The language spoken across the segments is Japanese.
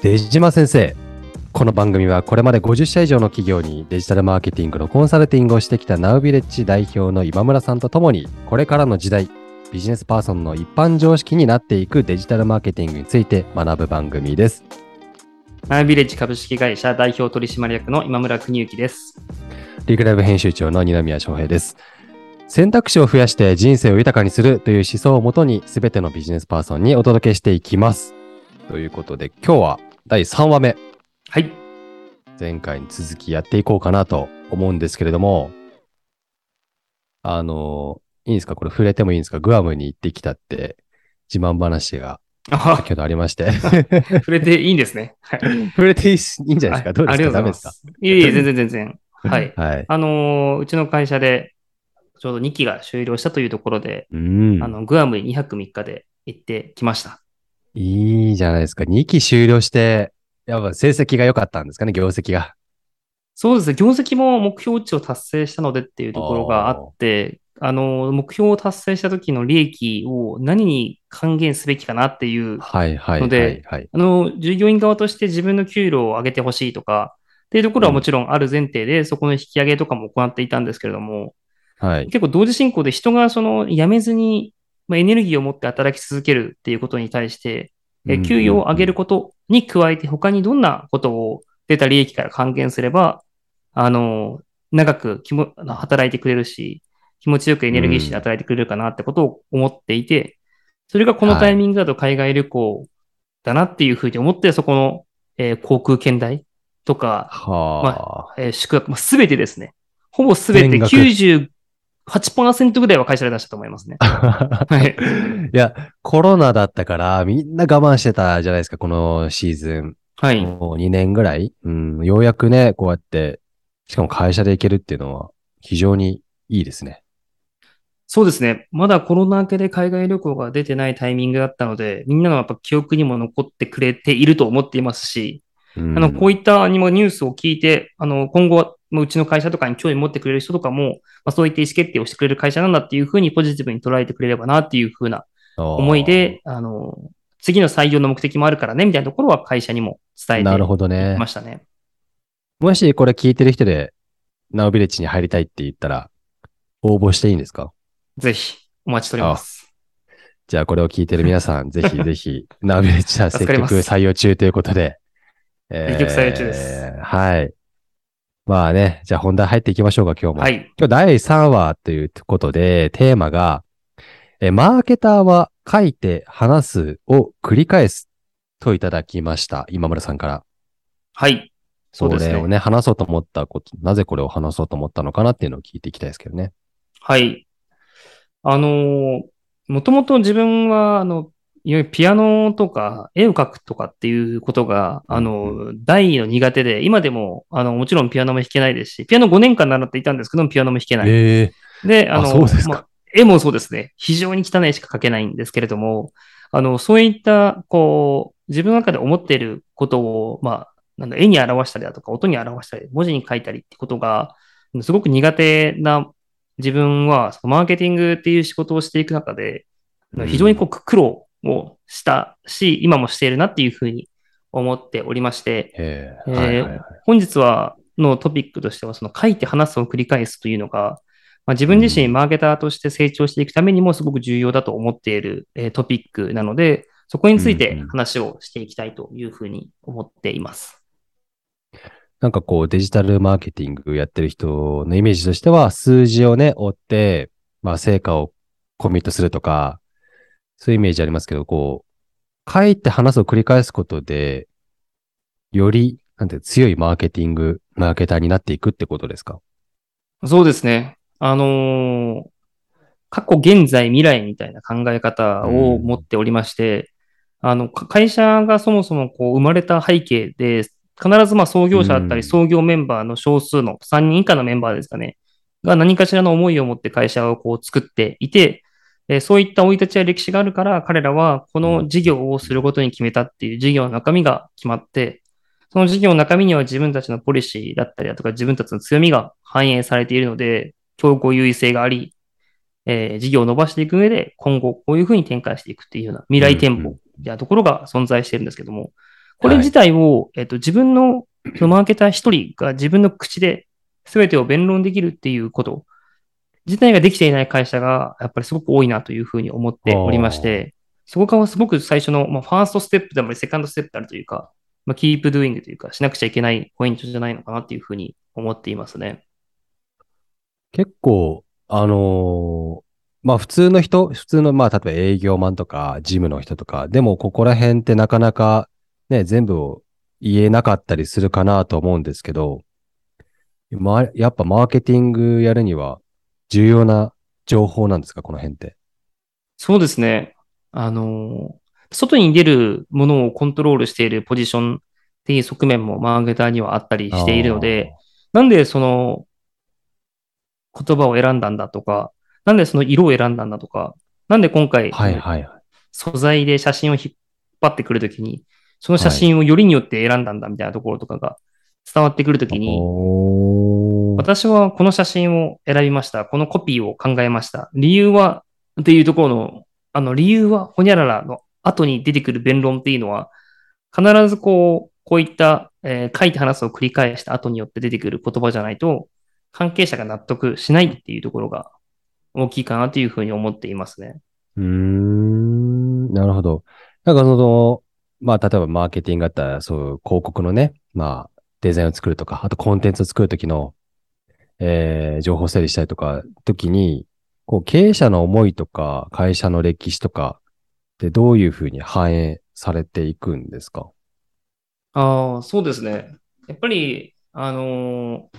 出島先生この番組はこれまで50社以上の企業にデジタルマーケティングのコンサルティングをしてきたナウビレッジ代表の今村さんとともにこれからの時代ビジネスパーソンの一般常識になっていくデジタルマーケティングについて学ぶ番組です。ナウビレッジ株式会社代表取締役の今村邦之です。リクライブ編集長の二宮翔平です。選択肢を増やして人生を豊かにするという思想をもとに全てのビジネスパーソンにお届けしていきます。ということで今日は第3話目はい。前回に続きやっていこうかなと思うんですけれども、あの、いいんですか？これ触れてもいいんですか？グアムに行ってきたって自慢話があ先ほどありまして。触れていいんですね。はい。触れていいしいいんじゃないですか？どうですあありかダメですか？いえいえ、全然全然。はい。はい。あのーうちの会社でちょうど2期が終了したというところで、うんあ。の、グアムに2泊3日で行ってきました。いいじゃないですか。2期終了して、やっぱ成績が良かったんですかね業績が。そうですね。業績も目標値を達成したのでっていうところがあって、あのー目標を達成した時の利益を何に還元すべきかなっていうのではい。あの、従業員側として自分の給料を上げてほしいとか、っていうところはもちろんある前提で、そこの引き上げとかも行っていたんですけれども、はい。結構同時進行で人がその辞めずに、まあ、エネルギーを持って働き続けるっていうことに対して、え給与を上げることに加えて他にどんなことを出た利益から還元すれば、あの、長く気も働いてくれるし、気持ちよくエネルギッシュで働いてくれるかなってことを思っていて、それがこのタイミングだと海外旅行だなっていうふうに思って、そこの、えー航空券代とか、はあ、えー宿泊、まあ、すべてですね。ほぼすべて全額98%ぐらいは会社で出したと思いますね。はい。いや、コロナだったから、みんな我慢してたじゃないですか、このシーズン。はい。もう2年ぐらい、うん、ようやくね、こうやって、しかも会社で行けるっていうのは、非常にいいですね。そうですね。まだコロナ明けで海外旅行が出てないタイミングだったので、みんながやっぱ記憶にも残ってくれていると思っていますし、うん、あの、こういったにもニュースを聞いて、あの、今後は、まあうちの会社とかに興味持ってくれる人とかも、まあ、そういった意思決定をしてくれる会社なんだっていうふうにポジティブに捉えてくれればなっていうふうな思いで、あの、次の採用の目的もあるからね、みたいなところは会社にも伝えてなるほどねま。したね。もしこれ聞いてる人で、ナウビレッジに入りたいって言ったら、応募していいんですか？ぜひ、お待ちしております。じゃあこれを聞いてる皆さん、ぜひぜひ、ナウビレッジは積極採用中ということで。え積極採用中ですはい。まあね、じゃあ本題入っていきましょうか、今日も。はい。今日第3話ということで、テーマが、えマーケターは書いて話すを繰り返すといただきました。今村さんから。はい。そうですね。これをね、話そうと思ったこと、なぜこれを話そうと思ったのかなっていうのを聞いていきたいですけどね。はい。あのー、もともと自分は、あの、いわゆるピアノとか絵を描くとかっていうことが、あうの、大の苦手で、今でも、あの、もちろんピアノも弾けないですし、ピアノ5年間習っていたんですけども、ピアノも弾けない。ええで、あの、絵もそうですね。非常に汚いしか描けないんですけれども、あの、そういった、こう、自分の中で思っていることを、まあ、なんだ絵に表したりだとか、音に表したり、文字に書いたりってことが、すごく苦手な自分は、そのマーケティングっていう仕事をしていく中で、うん非常にこう苦労をしたし、今もしているなっていうふうに思っておりまして、えええーはいはいはい。本日は、のトピックとしては、その書いて話すを繰り返すというのが、まあ、自分自身マーケターとして成長していくためにもすごく重要だと思っている、えートピックなので、そこについてうんうん話をしていきたいというふうに思っています。なんかこうデジタルマーケティングやってる人のイメージとしては、数字をね、追って、まあ成果をコミットするとか、そういうイメージありますけど、こう、書いて話すを繰り返すことで、より、なんて強いマーケティング、マーケターになっていくってことですか？そうですね。あのー過去、現在、未来みたいな考え方を持っておりまして、あの、か会社がそもそもこう生まれた背景で、必ずまあ創業者だったうん。り、創業メンバーの少数の3人以下のメンバーですかね、が何かしらの思いを持って会社をこう作っていて、えーそういった生い立ちや歴史があるから、彼らはこの事業をすることに決めたっていう事業の中身が決まって、その事業の中身には自分たちのポリシーだったりだとか、自分たちの強みが反映されているので、競合優位性があり、えー事業を伸ばしていく上で、今後こういうふうに展開していくっていうような未来店舗うんうんみたいなところが存在しているんですけども、これ自体を、えっと、自分のそのマーケター一人が自分の口で全てを弁論できるっていうこと自体ができていない会社がやっぱりすごく多いなというふうに思っておりまして、そこがすごく最初の、まあ、ファーストステップでもセカンドステップであるというか、まあ、キープドゥイングというか、しなくちゃいけないポイントじゃないのかなっていうふうに思っていますね。結構、あのーまあ普通の人、普通の、まあ例えば営業マンとか、事務の人とか、でもここら辺ってなかなかね、全部を言えなかったりするかなと思うんですけど、まあ、やっぱマーケティングやるには重要な情報なんですか、この辺って？そうですね。あの、外に出るものをコントロールしているポジションっていう側面もマーケターにはあったりしているので、なんでその言葉を選んだんだとか、なんでその色を選んだんだとか、なんで今回、はいはいはい。素材で写真を引っ張ってくるときに、その写真をよりによって選んだんだみたいなところとかが伝わってくるときに、おー私はこの写真を選びました。このコピーを考えました。理由は、っていうところの、あの、理由は、ほにゃららの後に出てくる弁論っていうのは、必ずこう、こういった、えー書いて話すを繰り返した後によって出てくる言葉じゃないと、関係者が納得しないっていうところが大きいかなというふうに思っていますね。うーん、なるほど。なんかその、まあ、例えばマーケティングだったら、そう、広告のね、まあ、デザインを作るとか、あとコンテンツを作るときの、えー、情報整理したりとか、時に、こう、経営者の思いとか、会社の歴史とか、ってどういうふうに反映されていくんですか？ああ、そうですね。やっぱり、あのー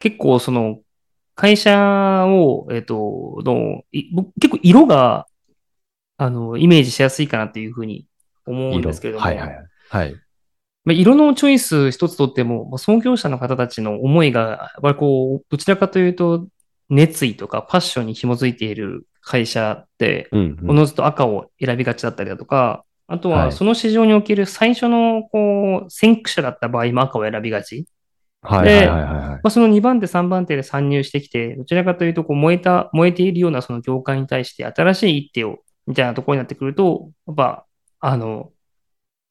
結構その、会社を、えっと、の、い僕結構色が、あの、イメージしやすいかなっていうふうに思うんですけれども、はいはいはい。はい。まあ、色のチョイス一つとっても、まあ創業者の方たちの思いが、やっぱりこう、どちらかというと、熱意とかパッションに紐づいている会社って。おのずと赤を選びがちだったりだとか、あとははいその市場における最初のこう先駆者だった場合も赤を選びがち。はいはいはいはいはい。まあ、その2番手、3番手で参入してきて、どちらかというとこう燃えた、燃えているようなその業界に対して新しい一手を、みたいなところになってくると、やっぱ、あの、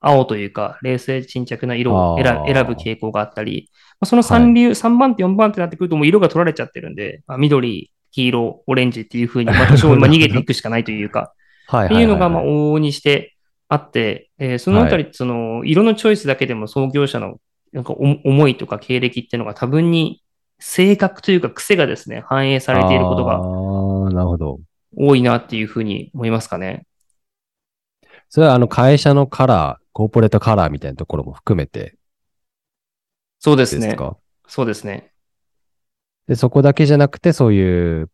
青というか、冷静沈着な色を選ぶ傾向があったり、まあ、その3流、3番手、4番手になってくるともう色が取られちゃってるんで、まあ、緑、黄色、オレンジっていう風に、私も まあ逃げていくしかないというか、はいっていうのが、まあ、はい往々にしてあって、えーそのあたり、その、色のチョイスだけでも創業者の、なんかお思いとか経歴っていうのが多分に性格というか癖がですね、反映されていることあがあ、なるほど。多いなっていうふうに思いますかね。それはあの会社のカラー、コーポレートカラーみたいなところも含めてそうでですすね。か？そうですね。で、そこだけじゃなくて、そういう、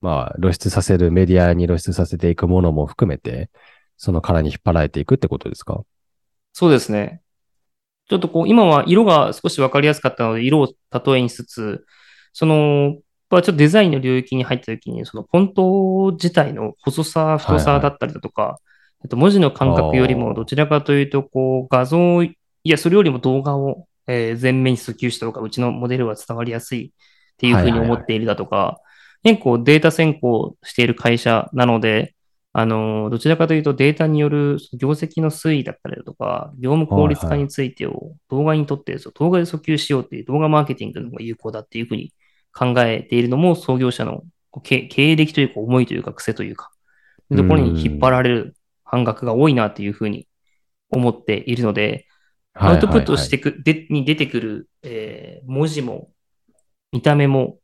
まあ、露出させる、メディアに露出させていくものも含めて、そのカラーに引っ張られていくってことですか？そうですね。ちょっとこう、今は色が少しわかりやすかったので、色を例えにしつつ、その、まあちょっとデザインの領域に入った時に、そのフォント自体の細さ、太はいはいさだったりだとか、えっと文字の感覚よりも、どちらかというと、こう、画像、いや、それよりも動画を、えー前面に訴求したとか、うちのモデルは伝わりやすいっていうふうに思っているだとか、結構データ先行している会社なので、あの、どちらかというとデータによる業績の推移だったりだとか、業務効率化についてを動画にとって、そう動画で訴求しようっていう動画マーケティングの方が有効だっていうふうに考えているのも創業者の経経歴というか思いというか癖というか、ところに引っ張られる半額が多いなっていうふうに思っているので、アウトプットしてく、でに出てくる、えー文字も、見た目も、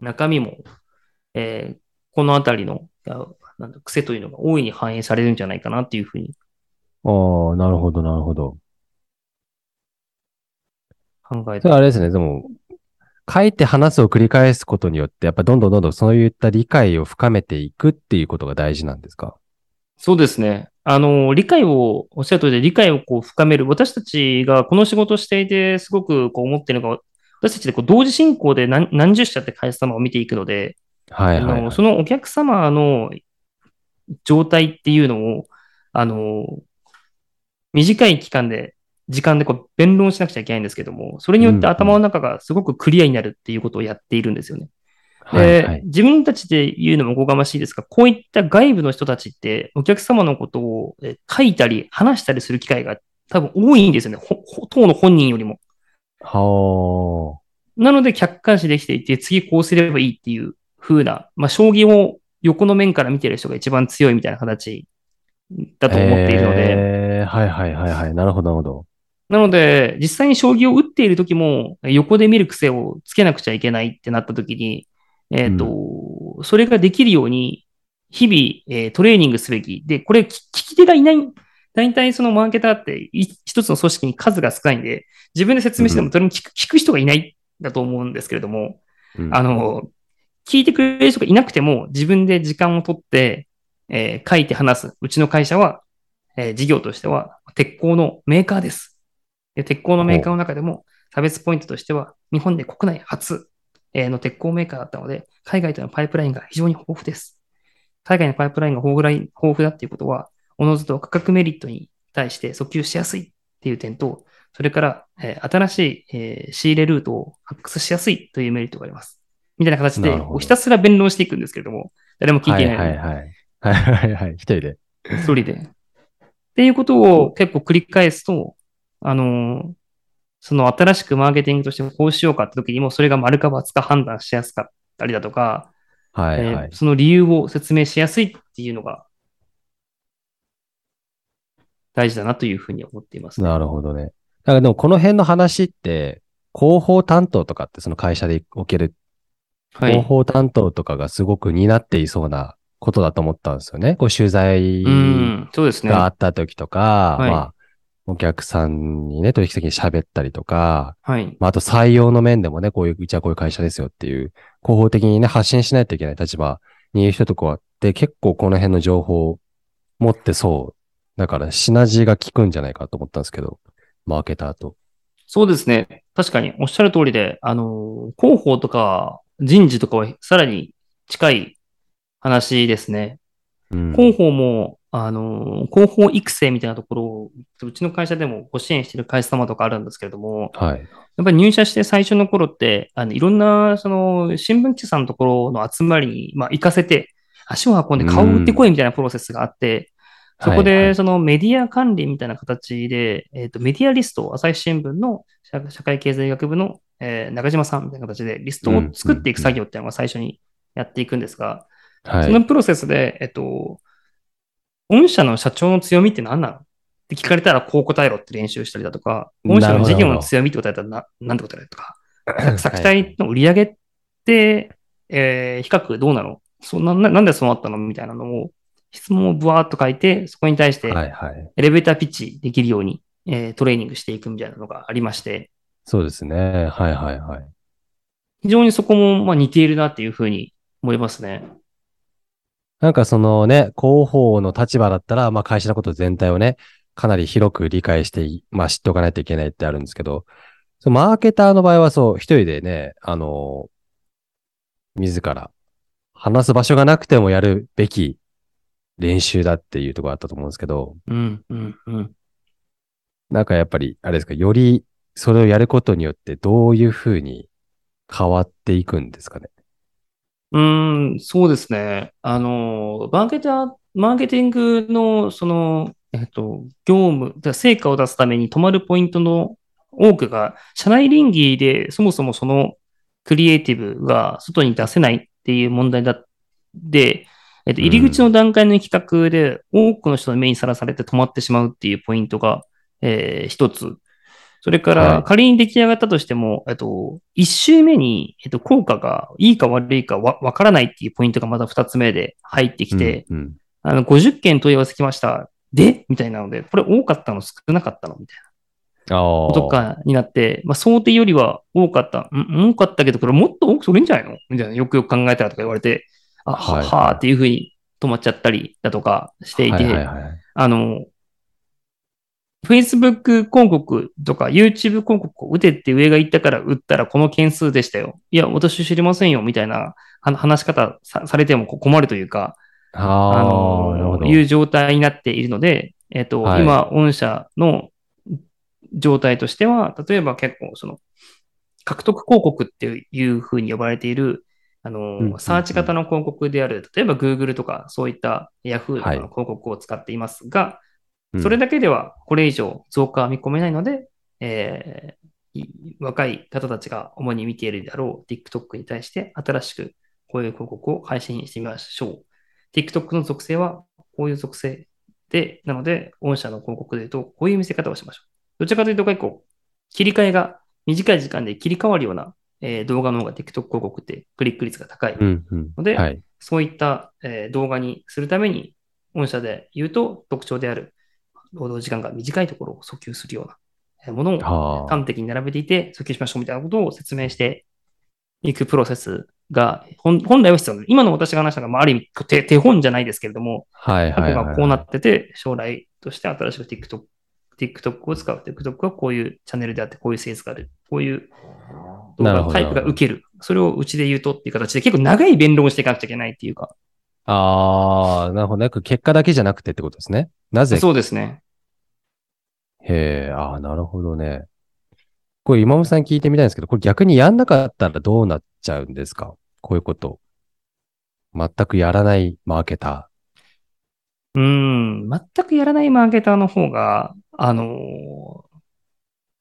中身も、えーこのあたりのあなんだ癖というのが大いに反映されるんじゃないかなっていうふうに。ああ、なるほど、なるほど。考えて。あれですね、でも、書いて話すを繰り返すことによって、やっぱどんどんどんどんそういった理解を深めていくっていうことが大事なんですか？そうですね。あの、理解を、おっしゃる通りで理解をこう深める。私たちがこの仕事をしていて、すごくこう思っているのが、私たちでこう同時進行で何何十社って会社様を見ていくので、はいはい、はい。あのそのお客様の状態っていうのを、あの、短い期間で、時間でこう弁論しなくちゃいけないんですけども、それによって頭の中がすごくクリアになるっていうことをやっているんですよね。で、はい。自分たちで言うのもおこがましいですが、こういった外部の人たちって、お客様のことをえ書いたり、話したりする機会が多分多いんですよね。当の本人よりも。はなので、客観視できていて、次こうすればいいっていう風な、まあ、将棋を横の面から見てる人が一番強いみたいな形だあ。と思っているので、えー、はいはいはいはい。なるほどなるほど。なので、実際に将棋を打っている時も、横で見る癖をつけなくちゃいけないってなった時に、えっ、と、それができるように、日々、えートレーニングすべき。で、これ、聞聞き手がいない。大体そのマーケターってい一つの組織に数が少ないんで、自分で説明してもそれも聞く,、聞く人がいないんだと思うんですけれども、うんあの、聞いてくれる人がいなくても、自分で時間を取って、えー書いて話す。うちの会社は、えー事業としては、鉄鋼のメーカーです。で鉄鋼のメーカーの中でも、差別ポイントとしては、日本で国内初えーの鉄鋼メーカーだったので、海外とのパイプラインが非常に豊富です。海外のパイプラインが豊富豊富だっていうことは、おのずと価格メリットに対して訴求しやすいっていう点と、それから、えー新しい、えー仕入れルートを発掘しやすいというメリットがあります。みたいな形で、ひたすら弁論していくんですけれども、誰も聞いていないはいはいはい。はいはいはい。一人で。一人で。っていうことを結構繰り返すと、あのーその新しくマーケティングとしてこうしようかって時にも、それが丸か×か判断しやすかったりだとか、はいはいえー。その理由を説明しやすいっていうのが大事だなというふうに思っています、ね。なるほどね。だからでもこの辺の話って、広報担当とかってその会社でおけるはい。広報担当とかがすごく担っていそうなことだと思ったんですよね。こう取材。があった時とか、はいまあ、お客さんにね、取引先に喋ったりとか、はい。まあ、あと採用の面でもね、こういう、うちはこういう会社ですよっていう、広報的にね、発信しないといけない立場にいる人とかって結構この辺の情報を持ってそう。だからシナジーが効くんじゃないかと思ったんですけど、マーケターと。そうですね。確かにおっしゃる通りで、あのー、広報とか人事とかはさらに近い話ですね。うん。広報も、あの、広報育成みたいなところを、うちの会社でもご支援している会社様とかあるんですけれども、はい。やっぱり入社して最初の頃って、あの、いろんな、その、新聞記者さんのところの集まりに、まあ、行かせて、足を運んで顔を売ってこいみたいなプロセスがあって、そこはいはで、いそのメディア管理みたいな形で、えっ、と、メディアリスト、朝日新聞の社社会経済学部の、えー中島さんみたいな形でリストを作っていく作業っていうのが最初にやっていくんですが、はい。そのプロセスで、えっと、御社の社長の強みって何なの？って聞かれたらこう答えろって練習したりだとか、御社の事業の強みって答えたらななんて答えるとか、作体の売り上げって、えー比較どうなの？そなななんでそうなったの？みたいなのを、質問をブワーっと書いて、そこに対してはいはい。エレベーターピッチできるように、えートレーニングしていくみたいなのがありまして、そうですね。はいはいはい。非常にそこもまあ似ているなっていうふうに思いますね。なんかそのね、広報の立場だったら、まあ会社のこと全体をね、かなり広く理解してい、まあ知っておかないといけないってあるんですけど、そのマーケターの場合はそう、一人でね、あの、自ら話す場所がなくてもやるべき練習だっていうところあったと思うんですけど、うん、うん、うん。なんかやっぱり、あれですか、よりそれをやることによってどういうふうに変わっていくんですかね？うーん、そうですね。あの、マーケター、マーケティングの、その、えっと、業務、成果を出すために止まるポイントの多くが、社内倫理でそもそもそのクリエイティブが外に出せないっていう問題だ。で、えっと、入り口の段階の企画で多くの人の目にさらされて止まってしまうっていうポイントが、えー一つ。それかはら、い仮に出来上がったとしても、えっと、一周目に、えっと、効果がいいか悪いかわわからないっていうポイントがまた二つ目で入ってきて、うん、うんあの、50件問い合わせ来ました。で？みたいなので、これ多かったの少なかったの？みたいなああ。ことかになって、まあ、想定よりは多かった。ん多かったけど、これもっと多く取れんじゃないの？みたいな、よくよく考えたらとか言われて、あ、は、はいはーっていうふうに止まっちゃったりだとかしていて、はいはいはい。あの、Facebook 広告とか YouTube 広告を打てって上が言ったから打ったらこの件数でしたよ。いや、私知りませんよ、みたいなは話し方さされても困るというか、ああ。のいう状態になっているので、えっ、と、はい今、御社の状態としては、例えば結構その、獲得広告っていうふうに呼ばれている、あの、サーチ型の広告である、例えば Google とかそういった Yahoo とかの広告を使っていますが、うんそれだけではこれ以上増加は見込めないので、えーい若い方たちが主に見ているであろう TikTok に対して新しくこういう広告を配信してみましょう。TikTok の属性はこういう属性で、なので、御社の広告で言うと、こういう見せ方をしましょう。どちらかというと結構、切り替えが短い時間で切り替わるような、えー動画の方が TikTok 広告ってクリック率が高い。うんうんのではい。そういった、えー動画にするために、御社で言うと特徴である労働時間が短いところを訴求するようなえーものをはあ。端的に並べていて訴求しましょうみたいなことを説明していくプロセスが本本来は必要な今の私が話したのが、まあ、ある意味手手本じゃないですけれども、はいはいはい。がこうなってて、将来として新しく TikTok, TikTok を使う。TikTok はこういうチャンネルであって、こういうセールスがある。こういうタイプが受ける。それをうちで言うとっていう形で、結構長い弁論をしていかなくちゃいけないっていうか。ああ、なるほどね。結果だけじゃなくてってことですね。なぜ？そうですね。へえ、ああ、なるほどね。これ今本さんに聞いてみたいんですけど、これ逆にやんなかったらどうなっちゃうんですか？こういうこと。全くやらないマーケタうーん、全くやらないマーケターの方が、あのー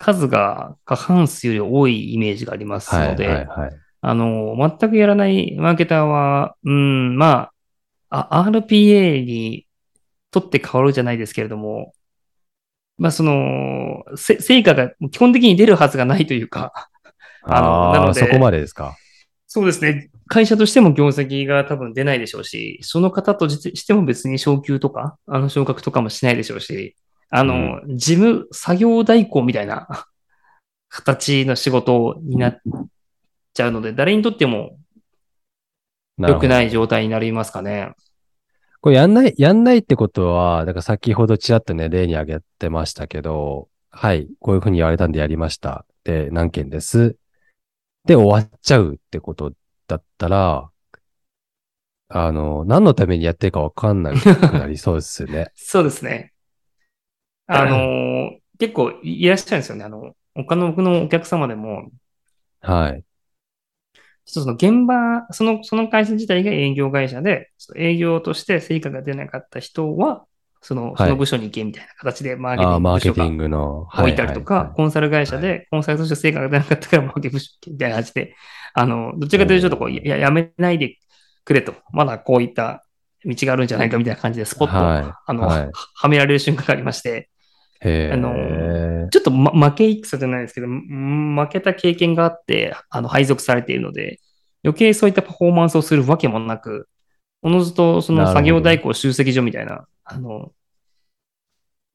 数が過半数より多いイメージがありますー。はいので、はいはい。あのー全くやらないマーケターは、うーん、まあ、あ RPA にとって変わるじゃないですけれども、まあ、その、せ成果が基本的に出るはずがないというか、あのなのでそこまでですか？そうですね。会社としても業績が多分出ないでしょうし、その方としても別に昇給とか、あの昇格とかもしないでしょうし、あの、事務作業代行みたいな形の仕事になっちゃうので、誰にとっても良くない状態になりますかね。これやんない、やんないってことは、だから先ほどちらっとね、例に挙げてましたけど、はい、こういうふうに言われたんでやりました。で、何件です。で、終わっちゃうってことだったら、あの、何のためにやってるかわかんなくなりそうですよね。そうですね。あの、結構いらっしゃるんですよね。あの、他の僕のお客様でも、はい。その現場、その、その会社自体が営業会社で、営業として成果が出なかった人は、その、その部署に行けみたいな形でマーケティング部署がマーケティングの。置いたりとか、コンサル会社で、コンサルとして成果が出なかったからマーケ部署みたいな感じで、あの、どちらかというとちょっとこう、ややめないでくれと。まだこういった道があるんじゃないかみたいな感じで、スポッと、はいあの、はいはめられる瞬間がありまして。あのちょっと、ま、負け戦じゃないですけど、ん負けた経験があって、あの、配属されているので、余計そういったパフォーマンスをするわけもなく、おのずとその作業代行集積所みたいな、あの、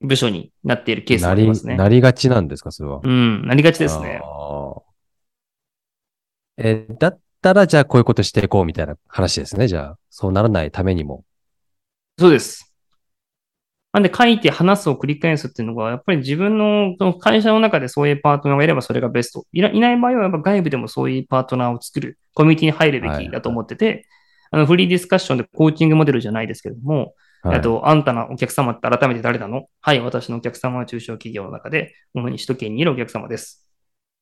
部署になっているケースがなりありますね。なりがちなんですか、それは？うん、なりがちですね。あーえ、だったら、じゃあこういうことしていこうみたいな話ですね。じゃあ、そうならないためにも。そうです。なんで書いて話すを繰り返すっていうのが、やっぱり自分の会社の中でそういうパートナーがいればそれがベスト。いないない場合はやっぱ外部でもそういうパートナーを作る、コミュニティに入るべきだと思ってて、あのフリーディスカッションでコーチングモデルじゃないですけれども、はい。あと、あんたのお客様って改めて誰なの？はい、私のお客様は中小企業の中で、主に首都圏にいるお客様です。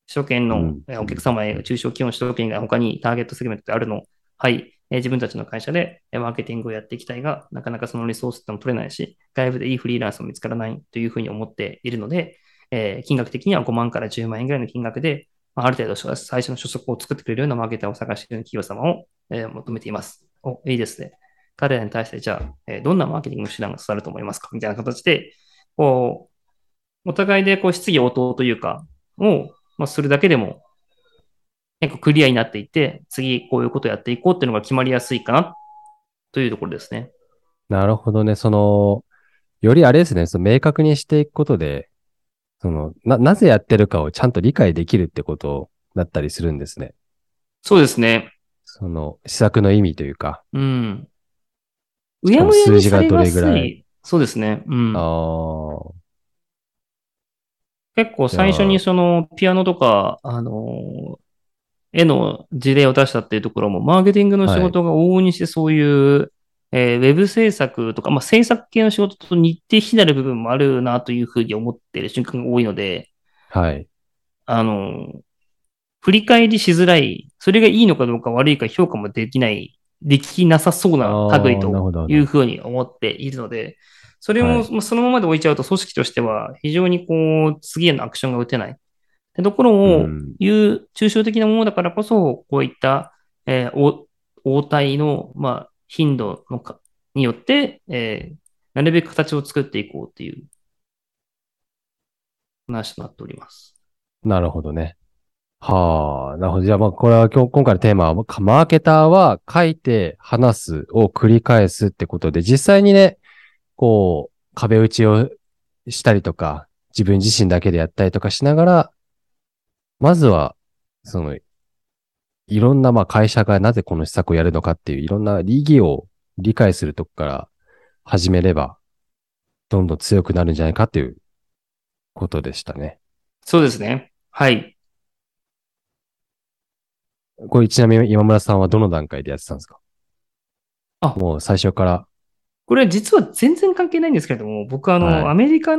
首都圏のお客様へ中小企業の首都圏が他にターゲットセグメントってあるの？はい、え自分たちの会社でマーケティングをやっていきたいが、なかなかそのリソースっても取れないし、外部でいいフリーランスも見つからないというふうに思っているので、え金額的には5万から10万円ぐらいの金額で、まある程度最初の初速を作ってくれるようなマーケターを探している企業様を、え求めています。お、いいですね。彼らに対して、じゃあ、えどんなマーケティング手段が刺さると思いますか？みたいな形で、こう、お互いでこう質疑応答というか、を、ま、するだけでも、結構クリアになっていて、次こういうことをやっていこうっていうのが決まりやすいかな、というところですね。なるほどね。その、よりあれですね、その明確にしていくことで、その、な、なぜやってるかをちゃんと理解できるってことだったりするんですね。そうですね。その、施策の意味というか。うん。うやむやに数字がどれぐらいそうですね。うん。ああ、結構最初にそのピアノとか、あの、絵の事例を出したっていうところも、マーケティングの仕事が往々にしてそういう、えーウェブ制作とか、まあ、制作系の仕事と似て非なる部分もあるなというふうに思っている瞬間が多いので、はい。あの、振り返りしづらい、それがいいのかどうか悪いか評価もできない、できなさそうな類というふうに思っているので、それをそのままで置いちゃうと組織としては非常にこう、次へのアクションが打てない。ってところをうん言う抽象的なものだからこそ、こういった、えーお応対の、まあ、頻度のかによって、えーなるべく形を作っていこうっていう話となっております。なるほどね。はあ、なるほど。じゃあ、まあ、これは今日、今回のテーマは、マーケターは書いて話すを繰り返すってことで、実際にね、こう、壁打ちをしたりとか、自分自身だけでやったりとかしながら、まずは、その、いろんな、まあ、会社がなぜこの施策をやるのかっていう、いろんな利義を理解するとこから始めれば、どんどん強くなるんじゃないかっていうことでしたね。そうですね。はい。これちなみに今村さんはどの段階でやってたんですか？あもう最初から。これ実は全然関係ないんですけれども、僕あの、はいアメリカ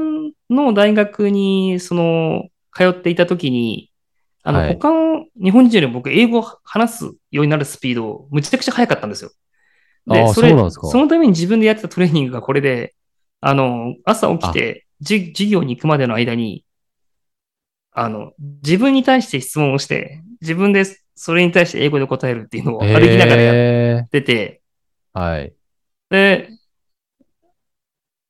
の大学に、その、通っていた時に、あの、はい。他の日本人より僕英語を話すようになるスピード、むちゃくちゃ速かったんですよ。で、それ、そのために自分でやってたトレーニングがこれで、あの、朝起きて、じ授業に行くまでの間に、あの、自分に対して質問をして、自分でそれに対して英語で答えるっていうのを歩きながらやっえてて、ー、はい。で、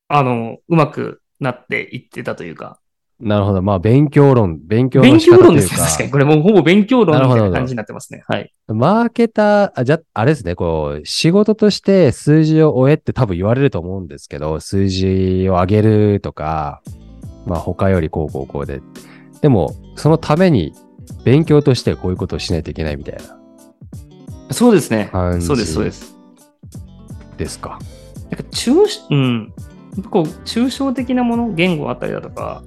あの、うまくなっていってたというか、なるほど。まあ、勉強論、勉強の勉強論ですね。確かに。か、これもうほぼ勉強論みたいな感じになってますね。はい。マーケター、あ、じゃ、あれですね、こう、仕事として数字を終えって多分言われると思うんですけど、数字を上げるとか、まあ、他よりこうこうこうで。でも、そのために勉強としてこういうことをしないといけないみたいなそうですねそうです、そうです。ですか。なんか抽象、うん。こう、抽象的なもの、言語あったりだとか、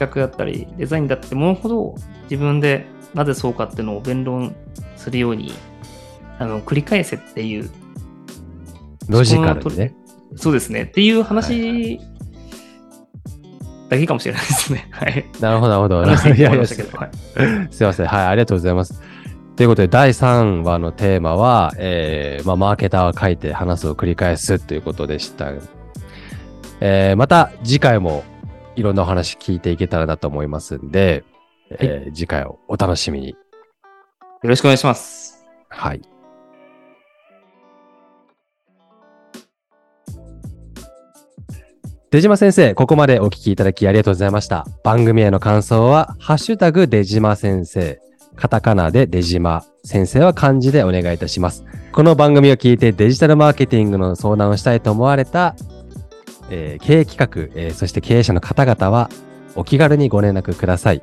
企画だったり、デザインだってものほど、自分でなぜそうかっていうのを弁論するように、あの、繰り返せっていう、ロジカルにね。そうですね。っていうはい話だけかもしれないですね。はい。なるほど、なるほど。話してましたけど。はい。すいません。はい、ありがとうございます。ということで、第3話のテーマは、えー、まあ、マーケターは書いて話すを繰り返すということでした。えー、また次回もいろんなお話聞いていけたらなと思いますんで、えー次回をお楽しみに。よろしくお願いします。はい。出島先生、ここまでお聞きいただきありがとうございました。番組への感想は、ハッシュタグ出島先生、カタカナで出島、先生は漢字でお願いいたします。この番組を聞いてデジタルマーケティングの相談をしたいと思われた、えー経営企画、えーそして経営者の方々は、お気軽にご連絡ください。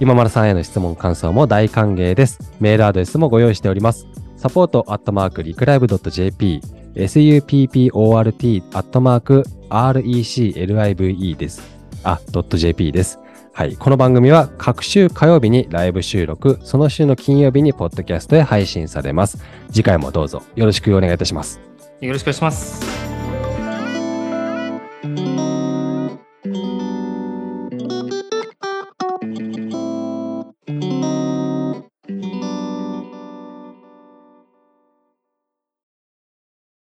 今丸さんへの質問、感想も大歓迎です。メールアドレスもご用意しております。サポートアットマークリクライブドット .jp、support アットマーク reclive です。あ、ドット .jp です。はい。この番組は各週火曜日にライブ収録、その週の金曜日にポッドキャストへ配信されます。次回もどうぞよろしくお願いいたします。よろしくお願いします。Música